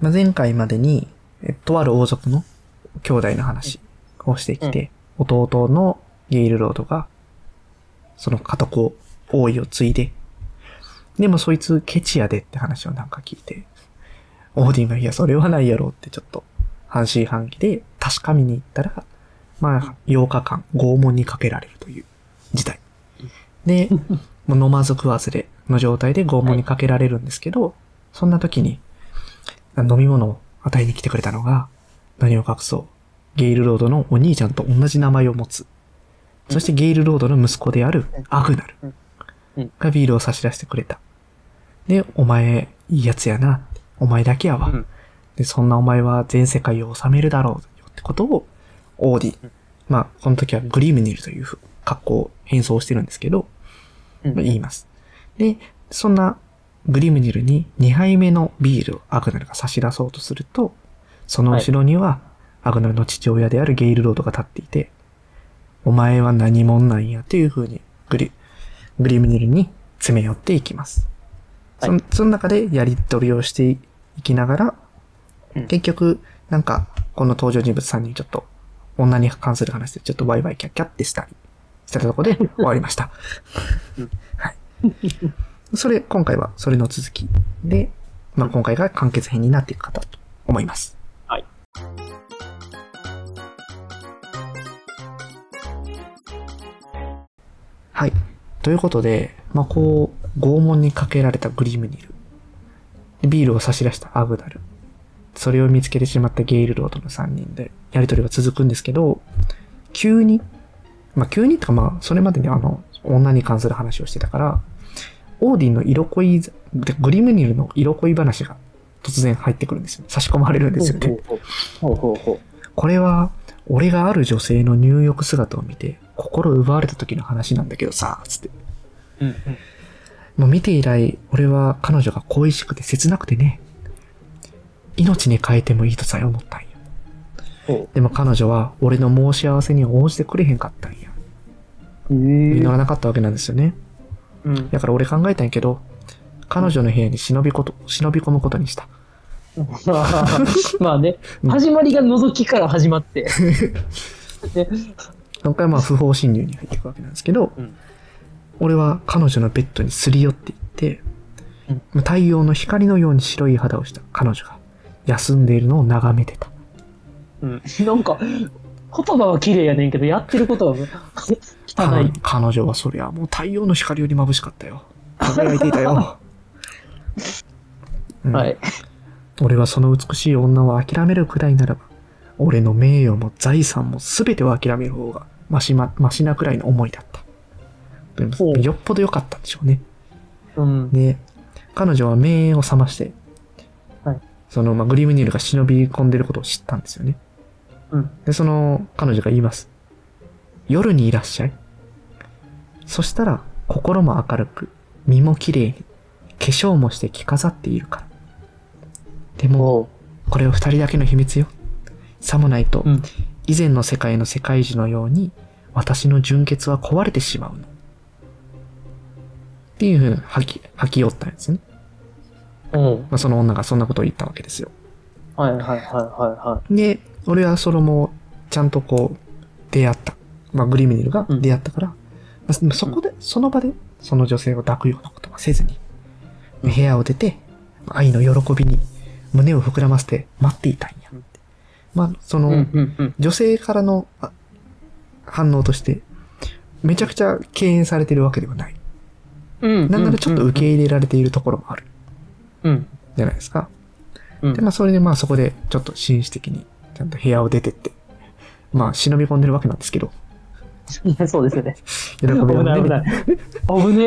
まあ、前回までに、えとある王族の兄弟の話をしてきて、弟のゲイルロードが、その家督を、王位を継いで、でもそいつケチやでって話をなんか聞いて、オーディンがいや、それはないやろってちょっと半信半疑で確かめに行ったら、まあ、8日間拷問にかけられるという事態。で、もう飲まず食わずでの状態で拷問にかけられるんですけど、そんな時に飲み物を与えに来てくれたのが、何を隠そう。ゲイルロードのお兄ちゃんと同じ名前を持つ。そしてゲイルロードの息子であるアグナルがビールを差し出してくれた。で、お前、いいやつやな。お前だけやわ。うんで、そんなお前は全世界を治めるだろうよってことを、オーディ。まあ、この時はグリムニルという格好を変装してるんですけど、言います。で、そんなグリムニルに2杯目のビールをアグナルが差し出そうとすると、その後ろにはアグナルの父親であるゲイルロードが立っていて、お前は何者なんやっていう風にグリ、グリムニルに詰め寄っていきます。そのその中でやり取りをしていきながら、うん結局、なんか、この登場人物3人ちょっと、女に関する話でちょっとワイワイキャッキャってしたり、してたところで終わりました。う んはい。それ、今回はそれの続きで、まあ今回が完結編になっていくかと思います。はい。はい。ということで、まあこう、拷問にかけられたグリムニル。でビールを差し出したアグダル。それを見つけてしまったゲイルロードの3人で、やりとりが続くんですけど、急に、まあ急にってかまあ、それまでにあの、女に関する話をしてたから、オーディンの色恋、でグリムニルの色恋話が突然入ってくるんですよ。差し込まれるんですよね。これは、俺がある女性の入浴姿を見て、心奪われた時の話なんだけどさ、つって。うんうん。もう見て以来、俺は彼女が恋しくて切なくてね、命に変えてもいいとさえ思ったんや。ほでも彼女は俺の申し合わせに応じてくれへんかったんや。う。実らなかったわけなんですよね。うん。だから俺考えたんやけど、彼女の部屋に忍びこと、忍び込むことにした。まあね、うん始まりが覗きから始まって。で今回はまあ不法侵入に入っていくわけなんですけど、うん俺は彼女のベッドにすり寄っていって、うん太陽の光のように白い肌をした彼女が休んでいるのを眺めてた。うん、なんか、言葉は綺麗やねんけど、やってることは汚い。彼女はそりゃもう太陽の光より眩しかったよ。輝いていたよ。うんはい。俺はその美しい女を諦めるくらいならば、俺の名誉も財産も全てを諦める方がマシま、マシなくらいの思いだった。よっぽど良かったんでしょうね。うん。で、彼女は名を覚まして、はいその、まあ、グリムニールが忍び込んでることを知ったんですよね。うん。で、その、彼女が言います。夜にいらっしゃい。そしたら、心も明るく、身も綺麗に、化粧もして着飾っているから。でも、もこれは二人だけの秘密よ。さもないと、う、うん。以前の世界の世界樹のように、私の純潔は壊れてしまうの。っていうふうに吐き、吐き寄ったんですね。うん。まあ、その女がそんなことを言ったわけですよ。はいはいはいはいはで、俺はそれも、ちゃんとこう、出会った。まあ、グリミニルが出会ったから、まあそこで、その場で、その女性を抱くようなことはせずに、うん部屋を出て、愛の喜びに胸を膨らませて待っていたんや。うんまあ、そい。の、うんうんうん。女性からのあ反応として、めちゃくちゃ敬遠されてるわけではない。うん。なんならちょっと受け入れられているところもある。うん。じゃないですか。うん。で、まあ、それでまあ、そこでちょっと紳士的に、ちゃんと部屋を出てって、まあ、忍び込んでるわけなんですけど、そうですよね。喜びを危ない危ね、ない。危ね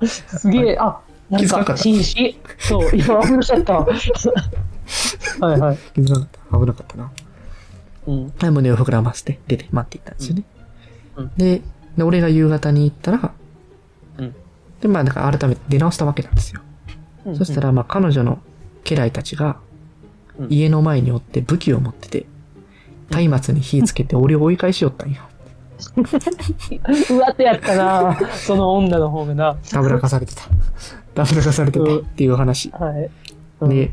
え。すげえ、あ、なんか、気づかなかった紳士？そう、今危なかった。はいはい。気づかなかった。危なかったな。うん。はい、胸を膨らませて出て待っていったんですよね。うんうんでで、俺が夕方に行ったら、うんで、まあ、だから改めて出直したわけなんですよ。そしたら、まあ、彼女の家来たちがうん、家の前におって武器を持ってて、松明に火つけて俺を追い返しよったんや。うわってやったなその女の方がな。たぶらかされてた。たぶらかされてたっていう話。はい。うんで、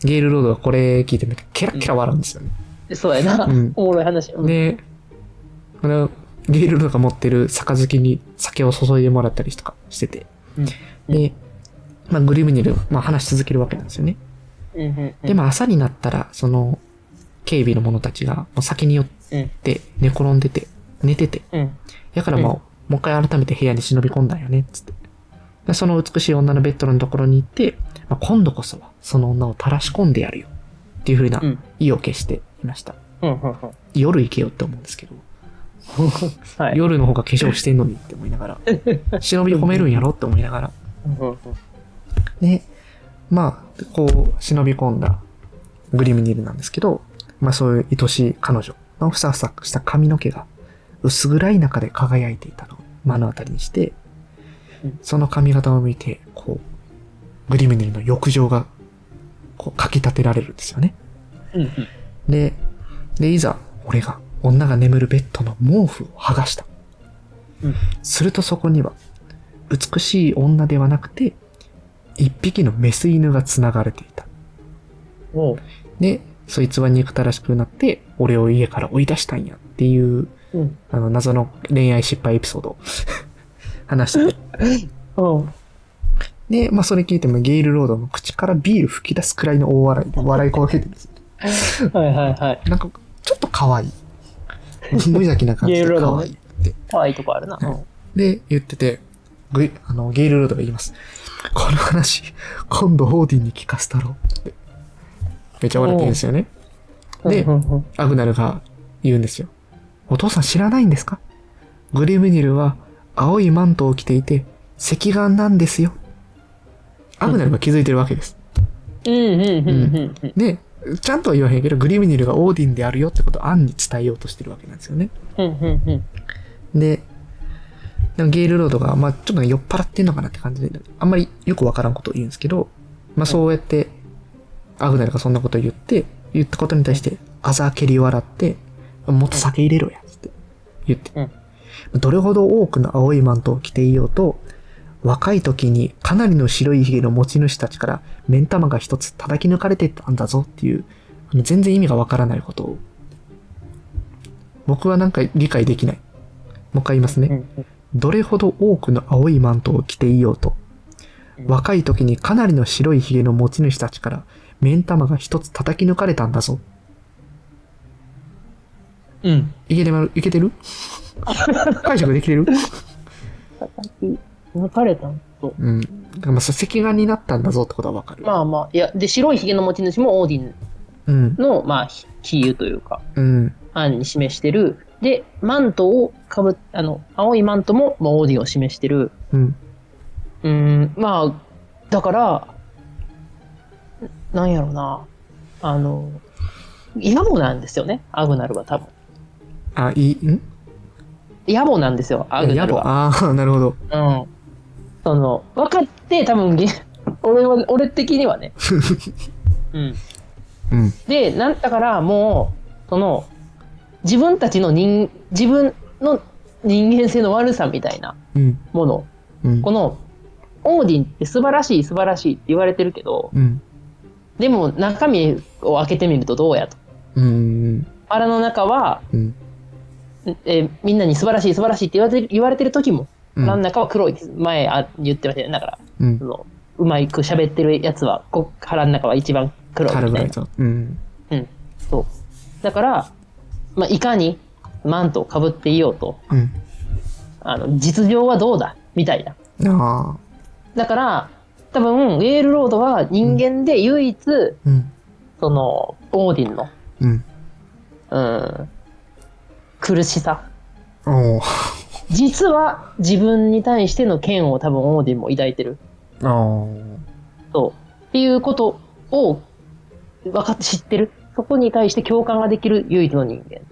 ゲイルロードがこれ聞いてみて、ケラッケラ笑うんですよね。そうやな。うんおもろい話。うんで、このゲイルロードが持ってる杯に酒を注いでもらったりとかしてて。うんで、まあ、グリムニル、まあ、話し続けるわけなんですよね。で、まあ、朝になったら、その、警備の者たちが、もう先に寄って、寝転んでて、寝てて、うん。やからもう、もう一回改めて部屋に忍び込んだんよね、つって。でその美しい女のベッドのところに行って、まあ、今度こそは、その女を垂らし込んでやるよ。っていう風なうん意を決していました。夜行けよって思うんですけど、はい。夜の方が化粧してんのにって思いながら、忍び込めるんやろって思いながら、うんうんで、まあ、こう、忍び込んだグリムニルなんですけど、まあそういう愛しい彼女のふさふさした髪の毛が薄暗い中で輝いていたのを目の当たりにしてうん、その髪型を見て、こう、グリムニルの欲情が、こう、かき立てられるんですよね。うんうんで、で、いざ、俺が、女が眠るベッドの毛布を剥がした。うんするとそこには、美しい女ではなくて、一匹のメス犬が繋がれていた。おうで、そいつは憎たらしくなって、俺を家から追い出したんやっていう、うんあの、謎の恋愛失敗エピソードを 話してて。うんで、まあ、それ聞いてもゲイルロードの口からビール吹き出すくらいの大笑いで笑いこけてるんですよ。はいはいはい。なんか、ちょっと可愛い。無邪気な感じで可愛いって。可愛いとこあるな。はいで、言ってて、グイあの、ゲイルロードが言います。この話、今度オーディンに聞かせたろうって。めっちゃ笑ってるんですよね。でアグナルが言うんですよ。お父さん知らないんですか？グリムニルは青いマントを着ていて赤眼なんですよ。アグナルが気づいてるわけです。うんうんうんうんうん。で、ちゃんとは言わへんけど、グリムニルがオーディンであるよってことをアンに伝えようとしてるわけなんですよね。うんうんうん。で、でもゲイルロードが、まあちょっと酔っ払ってんのかなって感じで、あんまりよくわからんことを言うんですけど、まあそうやって、アグナルがそんなことを言って、言ったことに対して、あざけり笑って、もっと酒入れろや、つって言って。どれほど多くの青いマントを着ていようと、若い時にかなりの白い髭の持ち主たちから目ん玉が一つ叩き抜かれてたんだぞっていう、あの全然意味がわからないことを、僕はなんか理解できない。もう一回言いますね。どれほど多くの青いマントを着ていようと、うん若い時にかなりの白い髭の持ち主たちから目ん玉が一つ叩き抜かれたんだぞ。うん。いけてる？いけてる？解釈できてる？抜かれたんと。うん。だからまあ、赤眼になったんだぞってことはわかる。まあまあ、いや、で、白い髭の持ち主もオーディンうん。の、まあ、ひ比喩というか、うん。案に示してる。で、マントをかぶっ、あの、青いマントも、まあ、オーディンを示してる。うん。うーん、まあ、だから、なんやろな。あの、野暮なんですよね、アグナルは多分。あ、いい、ん野暮なんですよ、アグナ。ルは。ああ、なるほど。うん。その、分かって、多分げ、俺は、俺的にはね。うん。うん。で、なんだからもう、その、自分たちの人、自分の人間性の悪さみたいなうん。もの、うん。この、オーディンって素晴らしい素晴らしいって言われてるけど、うん。でも中身を開けてみるとどうやと。うん。腹の中は、うん。えーみんなに素晴らしい素晴らしいって言われてる言われてる時も、うん腹の中は黒いです。前あ言ってましたよね。だから、うんそ。のうまく喋ってるやつは、こ腹の中は一番黒いみたいな。そう。だから、まあ、いかにマントをかぶっていようと、うん。あの、実情はどうだみたいな。だから、多分、ウェールロードは人間で唯一、うん。その、オーディンの、うん。うん、苦しさ。実は自分に対しての剣を多分オーディンも抱いてる。そう。っていうことを分かって知ってる。そこに対して共感ができる唯一の人間で。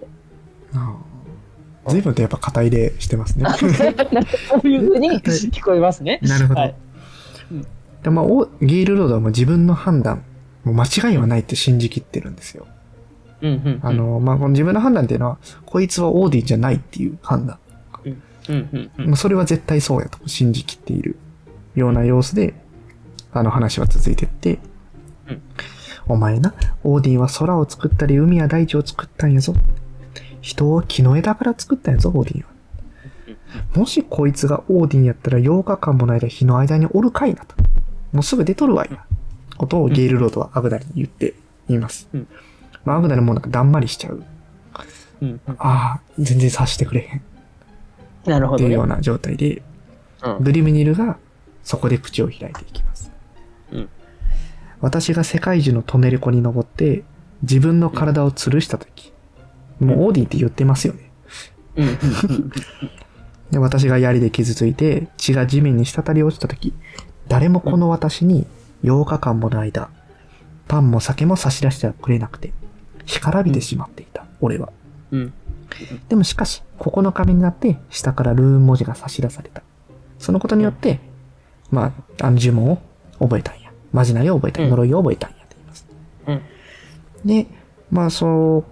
随分とやっぱ肩入れしてますね。そういうふうに聞こえますね。なるほど。はいでまあ、おゲイルロードはもう自分の判断、もう間違いはないって信じきってるんですよ。うんうんうん。あの、まあ、この自分の判断っていうのは、こいつはオーディンじゃないっていう判断。うんうんううそれは絶対そうやと信じきっているような様子で、あの話は続いてって、うんお前な、オーディンは空を作ったり海や大地を作ったんやぞ。人を木の枝から作ったんやぞ、オーディンは。もしこいつがオーディンやったら8日間もの間火の間におるかいなと。もうすぐ出とるわいな。ことをゲイルロードはアグナリに言っています。うんまあ、アグナリもなんかだんまりしちゃう。うん。ああ、全然察してくれへん。っなるほどねていうよう。な状態で、うんグリムニルがそこで口を開いていきます。うん私が世界中のトネレコに登って自分の体を吊るしたとき、もうオーディって言ってますよね。で、私が槍で傷ついて血が地面に滴り落ちたとき、誰もこの私に8日間もの間、パンも酒も差し出してはくれなくて、干からびてしまっていた、俺は。うん。でもしかし、9日目になって、下からルーン文字が差し出された。そのことによって、まあ、あの呪文を覚えたんや。まじないを覚えた呪いを覚えたんやって言います。うん。で、まあそ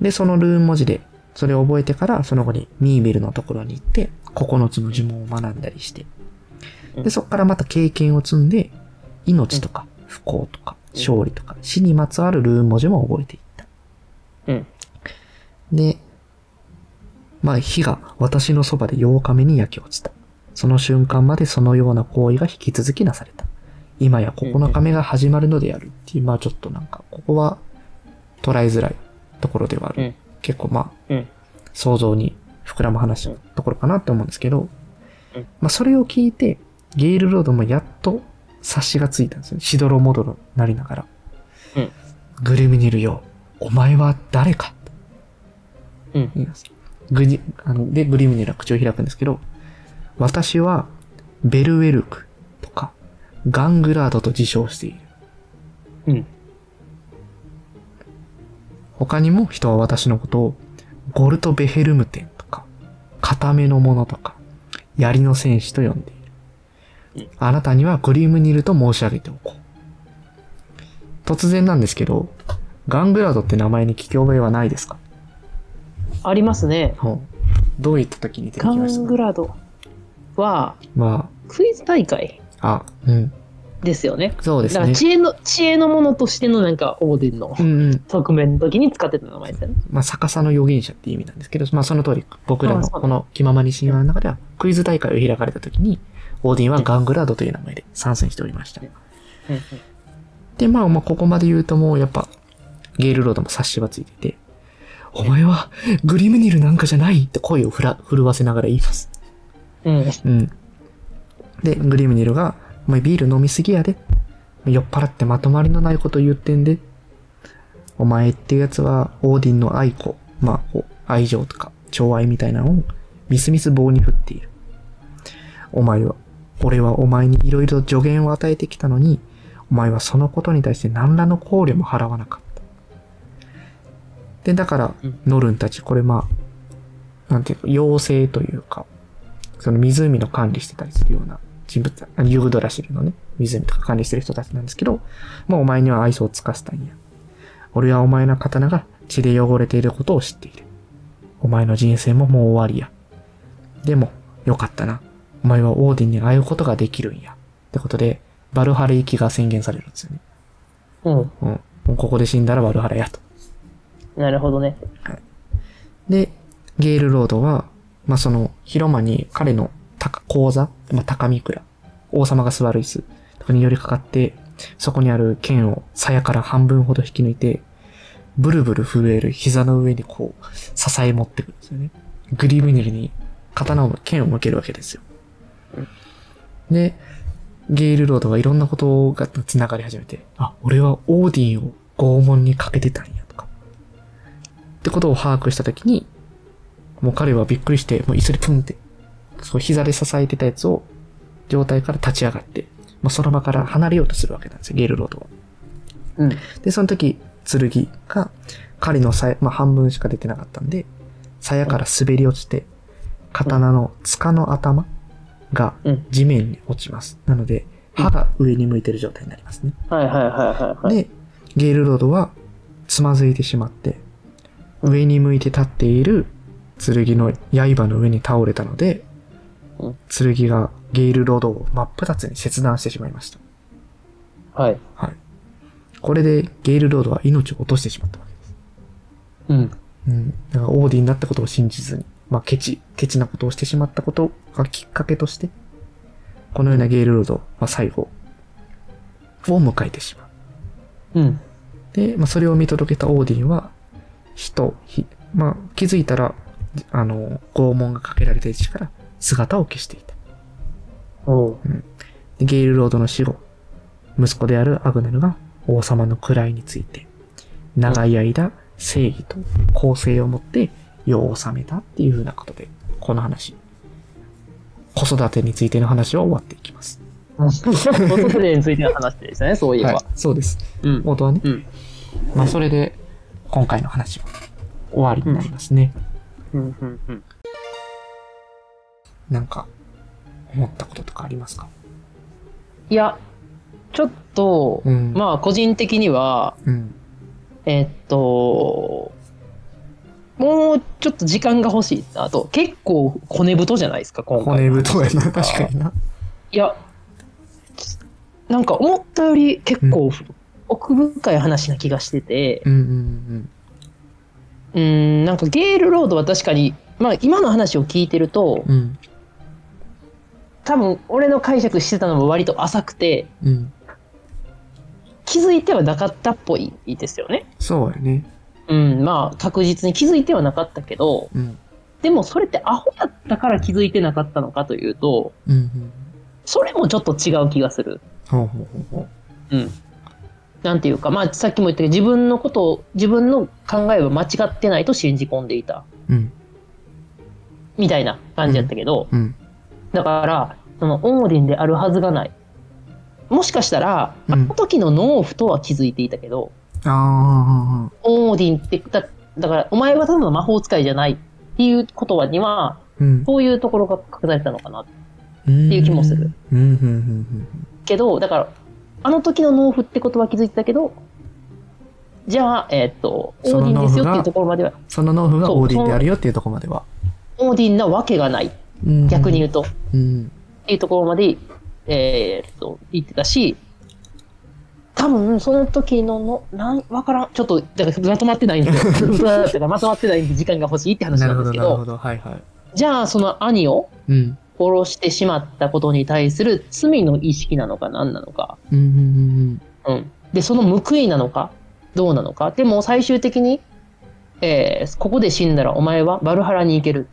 う、で、そのルーン文字で、それを覚えてから、その後にミーベルのところに行って、9つの呪文を学んだりして、うんで、そこからまた経験を積んで、命とか不幸とかうん勝利とか死にまつわるルーン文字も覚えていった。うん。で、まあ火が私のそばで8日目に焼き落ちた。その瞬間までそのような行為が引き続きなされた。今や9日目が始まるのであるっていう、まあちょっとなんか、ここは捉えづらいところではある。うん結構まあ、うん。想像に膨らむ話のところかなって思うんですけど、うんまあそれを聞いて、ゲイルロードもやっと察しがついたんですよ。しどろもどろなりながら。うんグルミニルよ、お前は誰かうん。言います。グリあので、グリムニルは口を開くんですけど、私はベルウェルクとかガングラードと自称している。うん。他にも人は私のことをゴルト・ベヘルムテンとか、固めの者とか、槍の戦士と呼んでいる。あなたにはグリムニルと申し上げておこう。突然なんですけど、ガングラードって名前に聞き覚えはないですか？ありますね。ほうどういった時に出てカきました？ングラドは、まクイズ大会あ、あ、うん。ですよね。そうですね。だから知恵の、知恵のものとしてのなんか、オーディンのうんうん。側面の時に使ってた名前ですよね。まあ、逆さの預言者っていう意味なんですけど、まあ、その通り、僕らのこの気ままに神話の中では、クイズ大会を開かれた時に、オーディンはガングラードという名前で参戦しておりました。うんで、まあ、まあ、ここまで言うともう、やっぱ、ゲイルロードも察しはついてて、お前は、グリムニルなんかじゃないって声をふら、震わせながら言います。うん。うん。で、グリムニルが、お前ビール飲みすぎやで。酔っ払ってまとまりのないこと言ってんで。お前っていうやつは、オーディンの愛子、まあ、愛情とか、寵愛みたいなのを、みすみす棒に振っている。お前は、俺はお前に色々助言を与えてきたのに、お前はそのことに対して何らの考慮も払わなかった。で、だからうん、ノルンたち、これまあ、なんていうか、妖精というか、その湖の管理してたりするような人物、あユグドラシルのね、湖とか管理してる人たちなんですけど、もうお前には愛想を尽かしたんや。俺はお前の刀が血で汚れていることを知っている。お前の人生ももう終わりや。でも、よかったな。お前はオーディンに会うことができるんや。ってことで、バルハラ行きが宣言されるんですよね。うん。うん。もうここで死んだらバルハラやと。なるほどね。で、ゲールロードは、まあ、その、広間に彼の高講座、まあ、高見倉、王様が座る椅子とかに寄りかかって、そこにある剣を鞘から半分ほど引き抜いて、ブルブル震える膝の上にこう、支え持ってくるんですよね。グリムニルに刀を、剣を向けるわけですよ。で、ゲイルロードはいろんなことが繋がり始めて、あ、俺はオーディンを拷問にかけてたんやとか。ってことを把握したときに、もう彼はびっくりして、もう椅子でプンって、そう膝で支えてたやつを、状態から立ち上がって、もうその場から離れようとするわけなんですよ、ゲイルロードは。うん。で、その時、剣が、彼の鞘、まあ半分しか出てなかったんで、鞘から滑り落ちて、刀の塚の頭がうん地面に落ちます。なので、歯が上に向いてる状態になりますね。はいはいはいはいはい。で、ゲイルロードはつまずいてしまって、上に向いて立っている剣の刃の上に倒れたのでうん、剣がゲイルロードを真っ二つに切断してしまいました。はい。はい。これでゲイルロードは命を落としてしまったわけです。うん。うん。だからオーディンだったことを信じずに、まあ、ケチ、ケチなことをしてしまったことがきっかけとして、このようなゲイルロードは最後を迎えてしまう。うん。で、まあ、それを見届けたオーディンは、火と火、まあ、気づいたら、あの、拷問がかけられた位置か姿を消していた。おう。でゲイルロードの死後、息子であるアグネルが王様の位について、長い間正義と公正を持って世を治めたっていう風なことで、この話、子育てについての話は終わっていきます。子育てについての話でしたね、そういえば。はい、そうです。うん。元はね。うん。まあ、それで、今回の話は終わりになりますね。うん。うん。うん。なんか、思ったこととかありますか？いや、ちょっと、うんまあ、個人的には、うん。えっと、もうちょっと時間が欲しいなと、結構骨太じゃないですか、今回。骨太やな、確かにな。いや、なんか思ったより結構奥深い話な気がしてて、うんうんうーん、なんかゲールロードは確かに、まあ今の話を聞いてると、うん。うん。多分俺の解釈してたのも割と浅くて、うん。気づいてはなかったっぽいですよね。そうやね。うん、まあ確実に気づいてはなかったけど、うん。でもそれってアホやったから気づいてなかったのかというと、うんうん。それもちょっと違う気がする。ほうほうほうほう。うん。なんていうか、まあさっきも言ったけど、自分のことを、自分の考えは間違ってないと信じ込んでいた。うん。みたいな感じやったけど、うん。だから、そのオーディンであるはずがない。もしかしたら、うんあの時の農夫とは気づいていたけど、ああ。オーディンって、だだから、お前はただの魔法使いじゃないっていうことには、うん。そういうところが隠されてたのかな。っていう気もする。けど、だから、あの時の農夫ってことは気づいてたけど、じゃあ、えーっと、オーディンですよっていうところまでは、その農夫がオーディンであるよっていうところまでは。オーディンなわけがない。うん逆に言うと。うん。っていうところまで、えーっと、言ってたし、多分、その時のの、なん、わからん。ちょっと、だからまとまってないんですよ。まとまってないんで時間が欲しいって話なんですけど、なるほど。はいはい。じゃあ、その兄をうん。殺してしまったことに対する罪の意識なのか何なのか。うん。で、その報いなのかどうなのかでも最終的に、えーここで死んだらお前はバルハラに行ける。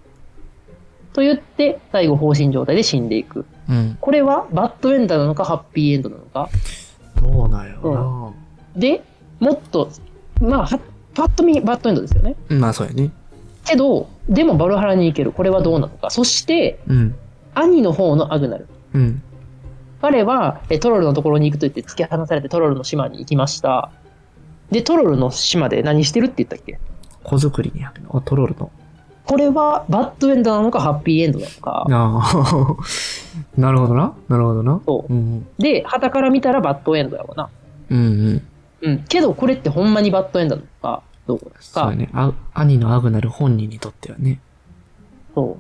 と言って、最後放心状態で死んでいく。うん。うん。これはバッドエンドなのかハッピーエンドなのか？どうなんやろで、もっと、まあ、はパッと見バッドエンドですよね。な。まあ、そうやね。けど、でもバルハラに行ける。これはどうなのか。そして、うん。兄の方のアグナル。うん。彼はえトロルのところに行くと言って突き放されてトロルの島に行きました。で、トロルの島で何してるって言ったっけ？子作りにやるの？あトロールの。これはバッドエンドなのかハッピーエンドなのか。ああ。なるほどな。なるほどな。そううん。で、旗から見たらバッドエンドやわな。うんうん。うん。けどこれってほんまにバッドエンドなのか、どうですかそうやね。あ兄のアグナル本人にとってはね。そ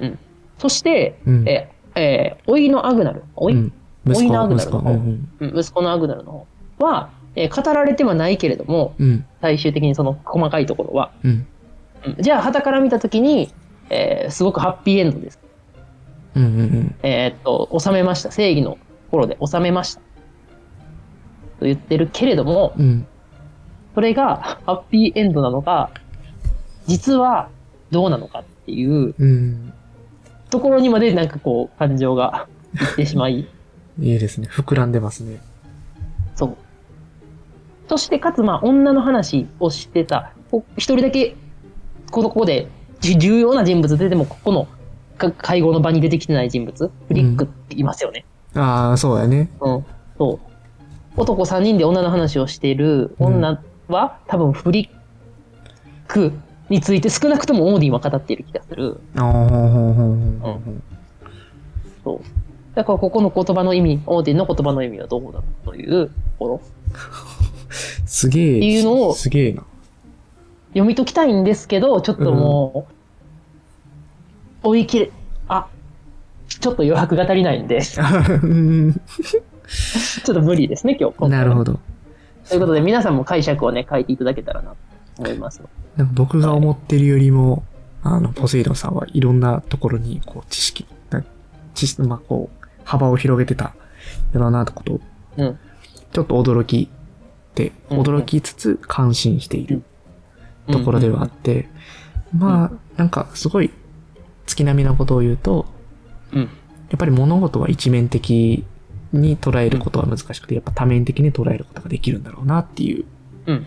う。うん。そして、うん。え、えー、おいのアグナル。おい、うん。のアグナ。ルの方うんうん息子のアグナルの方は、えー語られてはないけれども、うん。うん。最終的にその細かいところは。うん。うんじゃあ、旗から見たときに、えーすごくハッピーエンドです。うんうんうん。えーっと、収めました。正義の頃で収めました。と言ってるけれども、うん。それがハッピーエンドなのか、実はどうなのかっていううん。ところにまでなんかこう感情が いってしまい、いいですね。膨らんでますね。そう。そしてかつまあ女の話をしてた、こ一人だけこのここでじ重要な人物ででもここのか会合の場に出てきてない人物、フリックっていますよね。ああ、そうやね。うん。そう。男3人で女の話をしている女は、多分フリックについて少なくともオーディンは語っている気がする。ああ、ほうほうほうほうほうそう。だからここの言葉の意味、オーディンの言葉の意味はどうだというところ。すげえ。っていうのをすげえな。読み解きたいんですけど、ちょっともう、追い切れ、あ、ちょっと余白が足りないんで、ちょうんっと無理ですね、今日。今回はなるほど。ということで、皆さんも解釈をね、書いていただけたらなと思います。なんか僕が思ってるよりも、あの、ポセイドンさんはいろんなところに、こう、知識、な知識、まあ、こう、幅を広げてた、ようなことを、うん。ちょっと驚きで、うん驚きつつ感心しているところではあって、まあ、なんかすごい月並みなことを言うと、うん。やっぱり物事は一面的に捉えることは難しくて、やっぱ多面的に捉えることができるんだろうなっていううん。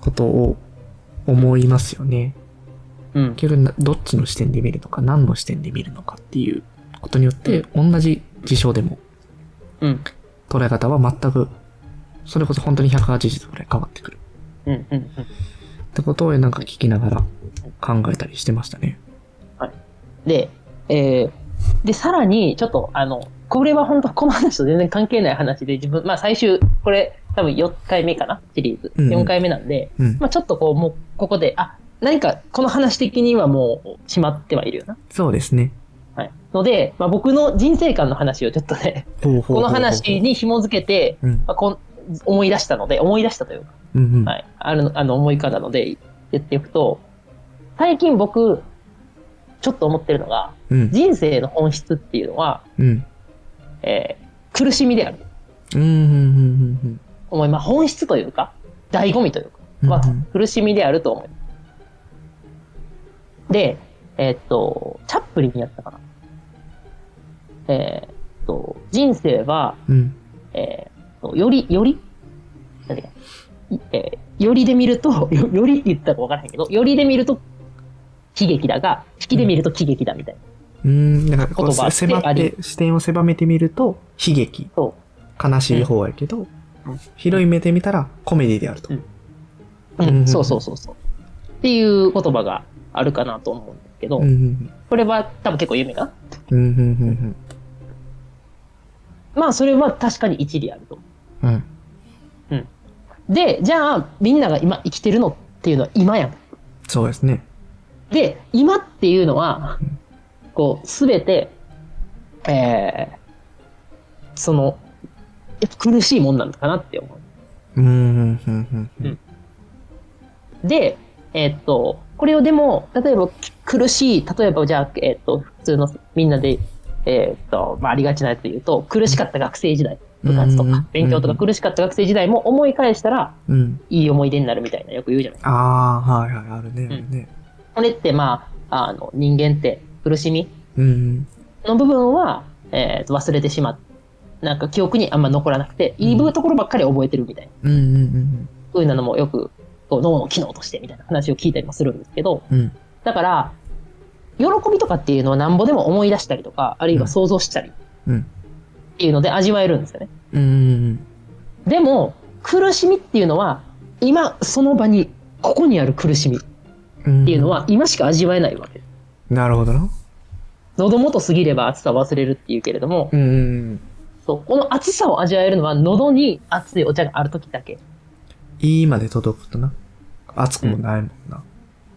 ことを思いますよね。うん。結局な、どっちの視点で見るのか、何の視点で見るのかっていうことによって、同じ事象でもうん。捉え方は全く、それこそ本当に180度ぐらい変わってくる。うん。うん。ってことをなんか聞きながら考えたりしてましたね。で、えー、で、さらに、ちょっと、あの、これは本当この話と全然関係ない話で、自分、まあ最終、これ、多分4回目かな？シリーズ。うんうん4回目なんで、うん。まあちょっとこう、もう、ここで、あ、何か、この話的にはもう、決まってはいるよな。そうですね。はい。ので、まあ僕の人生観の話をちょっとね、ほうほうほうほうこの話。に紐づけて、うん。まあ、こん思い出したので、思い出したというか、うんうん。はい。あるの、あの、思い浮かんだので、言っていくと、最近僕、ちょっと思ってるのが、うん。人生の本質っていうのは、うん。えー苦しみである。うん。うん。うん。思い、まあ、本質というか、醍醐味というか、まあうんうん、苦しみであると思います。で、えーっと、チャップリンやったかな。えーっと、人生は、うん。えーより、より、なんていうか、いえーよりで見ると、よよりって言ったか分からへんけど、よりで見ると悲劇だが、引きで見ると喜劇だみたいな。うん。なんかこう、言葉せ狭って、視点を狭めてみると、悲劇。そ悲しい方やけど、うん広い目で見たらコメディであると。うんう。ううんん、そうそうそうそう。っていう言葉があるかなと思うんですけど、うん。うん。これは多分結構有名かな。うん。うん。まあ、それは確かに一理あると。うん。で、じゃあ、みんなが今生きてるのっていうのは今やん。そうですね。で、今っていうのは、こう、すべて、えー、その、やっぱ苦しいもんなのかなって思う。うん。うん。うん。うん。で、えーっと、これをでも、例えばき苦しい、例えばじゃあ、えーっと、普通のみんなで、えーっと、まあ、ありがちなやつで言うと、苦しかった学生時代、部活とうんか、勉強とか苦しかった学生時代も思い返したら、うん。いい思い出になるみたいな、よく言うじゃないああ、はいはい、あるね、あるね。これって、まあ、あの、人間って苦しみうん。の部分は、えー忘れてしまっなんか記憶にあんま残らなくて、いい部ところばっかり覚えてるみたいな、うん。うん。うん。そういうのもよく、こう脳の機能としてみたいな話を聞いたりもするんですけど、うん。だから、喜びとかっていうのはなんぼでも思い出したりとか、あるいは想像したりっうん。ていうので味わえるんですよね。うん。でも、苦しみっていうのは、今その場に、ここにある苦しみっうん。ていうのは、今しか味わえないわけ。なるほどな。喉元過ぎれば暑さを忘れるっていうけれども、うんうん。そうこの暑さを味わえるのは喉に熱いお茶がある時だけ。いいまで届くとな。熱くもないもんな。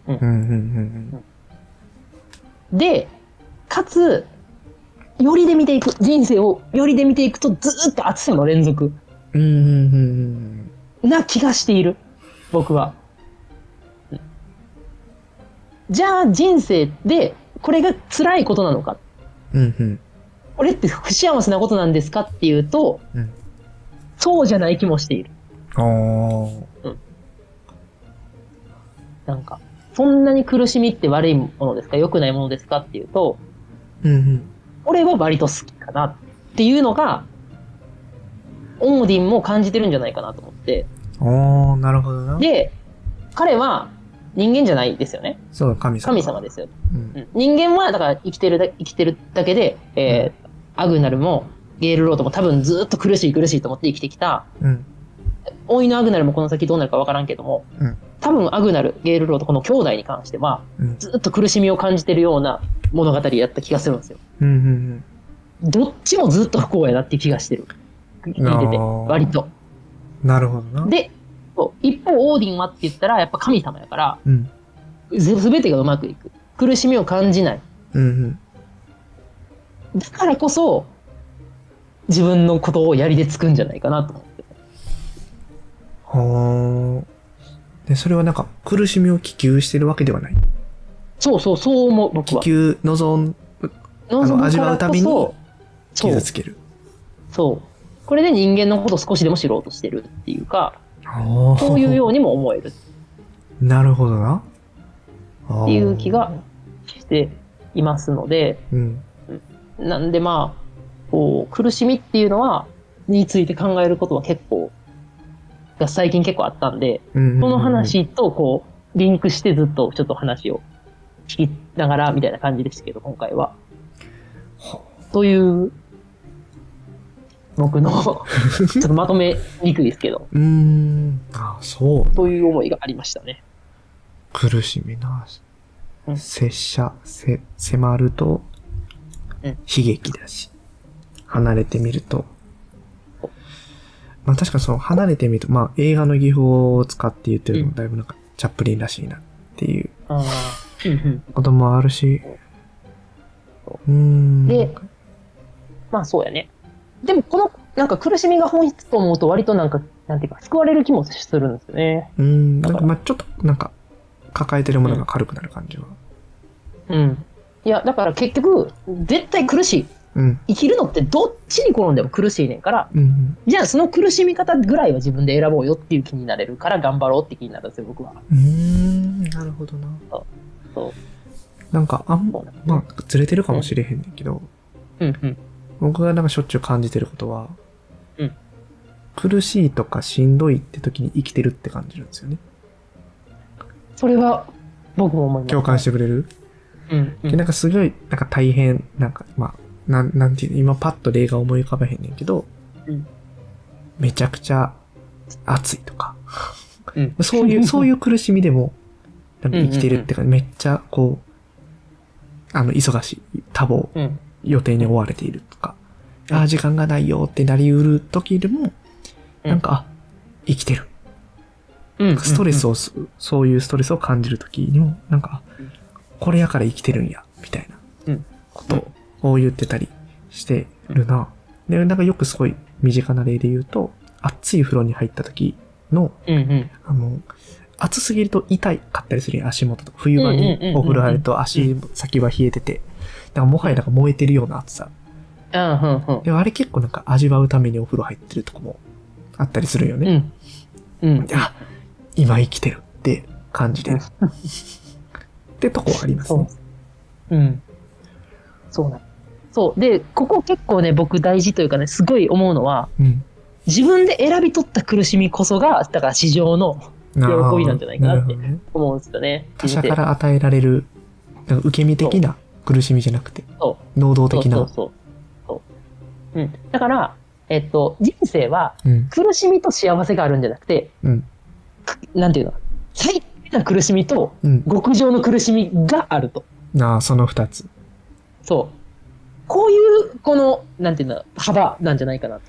うんうん。うん。で、かつ、よりで見ていく、人生をよりで見ていくとずーっと暑さの連続うん。うん。うん。うん。な気がしている。僕は。じゃあ人生でこれが辛いことなのか。うん。うん。これって不幸せなことなんですかっていうと、うんそうじゃない気もしている。あーなんか、そんなに苦しみって悪いものですか？良くないものですか？っていうと、うん。うん。俺は割と好きかなっていうのが、オーディンも感じてるんじゃないかなと思って。おー、なるほどな。で、彼は人間じゃないですよね。そう、神様。神様ですよ。うん。うん人間はだから生きてるだ生きてるだけで、えーアグナルもゲールロードも多分ずっと苦しい苦しいと思って生きてきたうん。老いのアグナルもこの先どうなるかわからんけども、うん多分アグナルゲールロードこの兄弟に関してはうん。ずっと苦しみを感じてるような物語やった気がするんですようん。うん。どっちもずっと不幸やなっていう気がしてる聞いてて割となるほどな。で一方オーディンはって言ったらやっぱ神様やからうん。ぜ全てがうまくいく苦しみを感じないうん。だからこそ、自分のことをやりでつくんじゃないかなと思って。はあ。で、それはなんか苦しみを希求してるわけではない。そうそう、そう思う、僕は。希求望ん、望む味わうたびに傷つける。そう。これで人間のことを少しでも知ろうとしてるっていうか、そそういうようにも思えるなるほどな。っっていう気がしていますので、うん。なんでまあ、こう、苦しみっていうのは、について考えることは結構、が最近結構あったんで、うんその話とこう、リンクしてずっとちょっと話を聞きながらみたいな感じでしたけど、今回は。という、僕の、ちょっとまとめにくいですけど、うーん。あ、そう。そういう思いがありましたね。苦しみな。うん拙者、せ、迫るとうん、悲劇だし、離れてみると、まあ確かその離れてみると、まあ映画の技法を使って言ってるのもだいぶなんかチャップリンらしいなっていうこともあるし、うーん。で、まあそうやね。でもこの、なんか苦しみが本質と思うと割となんか、なんていうか、救われる気もするんですよね。うーん、なんだかまあちょっとなんか抱えてるものが軽くなる感じは。うん。いや、だから結局、絶対苦しい。うん。生きるのってどっちに転んでも苦しいねんから、うん。じゃあその苦しみ方ぐらいは自分で選ぼうよっていう気になれるから頑張ろうって気になるんですよ、僕は。うーん、なるほどな。そう。なんかあんそうなんですまあずれてるかもしれへんねんけど、うんうん。僕がなんかしょっちゅう感じてることは、うん苦しいとかしんどいって時に生きてるって感じるんですよね。それは僕も思います。共感してくれる、うん、うでん。なんかすごい、なんか大変、なんか、まあ、なん、なんていうの、今パッと例が思い浮かべへんねんけど、うんめちゃくちゃ暑いとか、うん そういう、そういう苦しみでも、生きてるってか、めっちゃ、こう、あの、忙しい、多忙、うん。予定に追われているとか、ああ、時間がないよってなりうる時でも、うんなんか、あ、生きてる。うん。ストレスを。そういうストレスを感じる時にも、なんかうん、これやから生きてるんや、みたいなうんことを言ってたりしてるな。で、なんかよくすごい身近な例で言うと、熱い風呂に入った時の、うんうん。あの、暑すぎると痛いかったりする足元とか。冬場にお風呂入ると足先は冷えてて、なんかもはやなんか燃えてるような暑さ。あうんうんでもあれ結構なんか味わうためにお風呂入ってるとこもあったりするようね。ん。うん。であ、今生きてるって感じてる。ってとこはありますね。。うん。そうなん。そう。で、ここ結構ね、僕大事というかね、すごい思うのは、うん。自分で選び取った苦しみこそが、だから市場の喜びなんじゃないかなって思うんですよね。他者から与えられる、受け身的な苦しみじゃなくて。能動的な。そうそうそう。そう。うん。だから、えっと、人生はうん。苦しみと幸せがあるんじゃなくて、うん。なんていうの？最低な苦しみとうん。極上の苦しみがあると。なあ、その二つ。そう。こういう、この、なんていうの、幅なんじゃないかなと。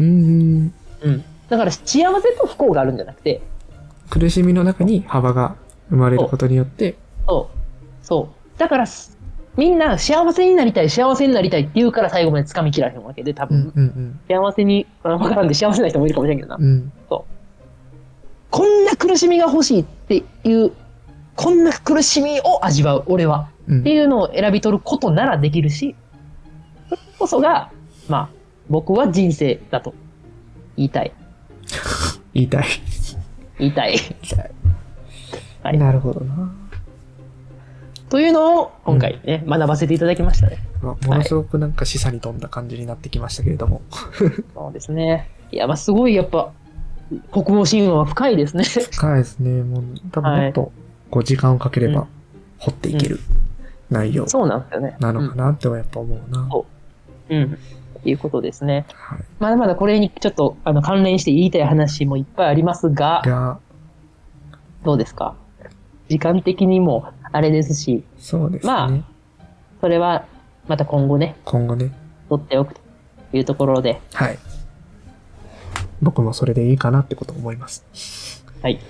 うーん。うん。だから幸せと不幸があるんじゃなくて、苦しみの中に幅が生まれることによって、そう。そう。だから、すみんな幸せになりたい、幸せになりたいって言うから最後まで掴み切らへんわけで、多うん分、うん幸せに、あわからんで幸せな人もいるかもしれんけどなうん。。うん。こんな苦しみが欲しいっていう、こんな苦しみを味わう、俺は。うんっていうのを選び取ることならできるし、こそが、まあ、僕は人生だと言いたい。言いたい。言いたい。はいなるほどな。というのを今回ね、学ばせていただきましたね。まあものすごくなんか示唆に富んだ感じになってきましたけれども。そうですね。いや、まあ、すごいやっぱ、国語神話は深いですね。深いですね。もう、多分もっと、こう、時間をかければうん、掘っていける内容そうなんですよね。なのかなってはやっぱ思うな。そううん。っていうことですね。はい。まだまだこれにちょっとあの関連して言いたい話もいっぱいありますが、が、どうですか？時間的にもあれですし、そうですね。まあそれはまた今後ね、今後ね。取っておくというところで、はい。僕もそれでいいかなってことを思います。はい。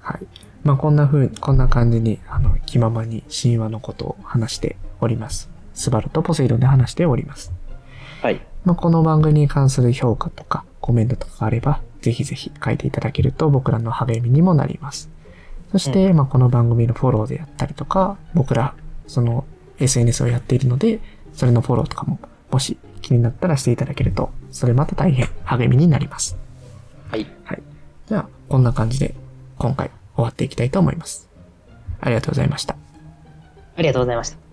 はい。まあこんな風に、こんな感じに、あの、気ままに神話のことを話しております。スバルとポセイドンで話しております。はい。まあこの番組に関する評価とかコメントとかあれば、ぜひぜひ書いていただけると僕らの励みにもなります。そして、まあ、この番組のフォローであったりとか、僕ら、その SNS をやっているので、それのフォローとかも、もし気になったらしていただけると、それまた大変励みになります。はい。はい。じゃあ、こんな感じで、今回終わっていきたいと思います。ありがとうございました。ありがとうございました。